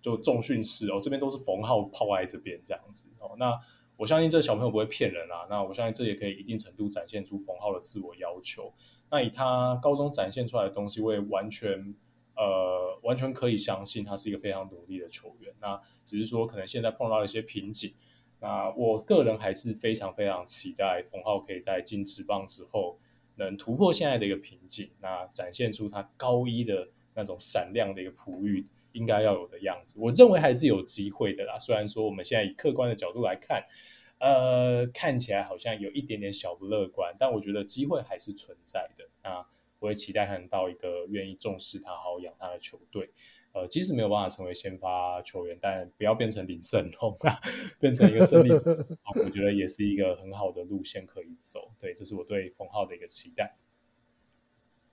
就重训室哦，这边都是冯浩泡在这边这样子哦。那我相信这小朋友不会骗人啊。那我相信这也可以一定程度展现出冯浩的自我要求。那以他高中展现出来的东西，我也完全呃完全可以相信他是一个非常努力的球员。那只是说可能现在碰到了一些瓶颈。那我个人还是非常非常期待冯浩可以在进职棒之后。能突破现在的一个瓶颈，那展现出他高一的那种闪亮的一个璞玉应该要有的样子，我认为还是有机会的啦。虽然说我们现在以客观的角度来看，呃，看起来好像有一点点小不乐观，但我觉得机会还是存在的。那我也期待看到一个愿意重视他、好好养他的球队。呃，即使没有办法成为先发球员，但不要变成林胜龙，变成一个胜利者，我觉得也是一个很好的路线可以走。对，这是我对冯浩的一个期待。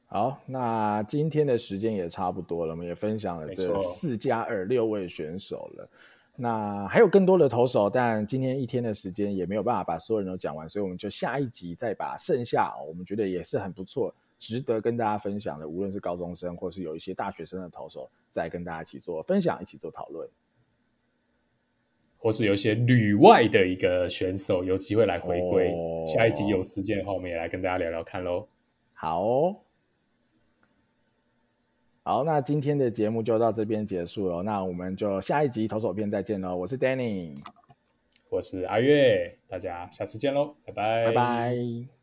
好，那今天的时间也差不多了，我们也分享了这四加二六位选手了。那还有更多的投手，但今天一天的时间也没有办法把所有人都讲完，所以我们就下一集再把剩下我们觉得也是很不错。值得跟大家分享的，无论是高中生或是有一些大学生的投手，再跟大家一起做分享，一起做讨论，或是有一些旅外的一个选手有机会来回归。哦、下一集有时间的话，我们也来跟大家聊聊看喽。好、哦，好，那今天的节目就到这边结束了，那我们就下一集投手篇再见喽。我是 Danny，我是阿月，大家下次见喽，拜拜，拜拜。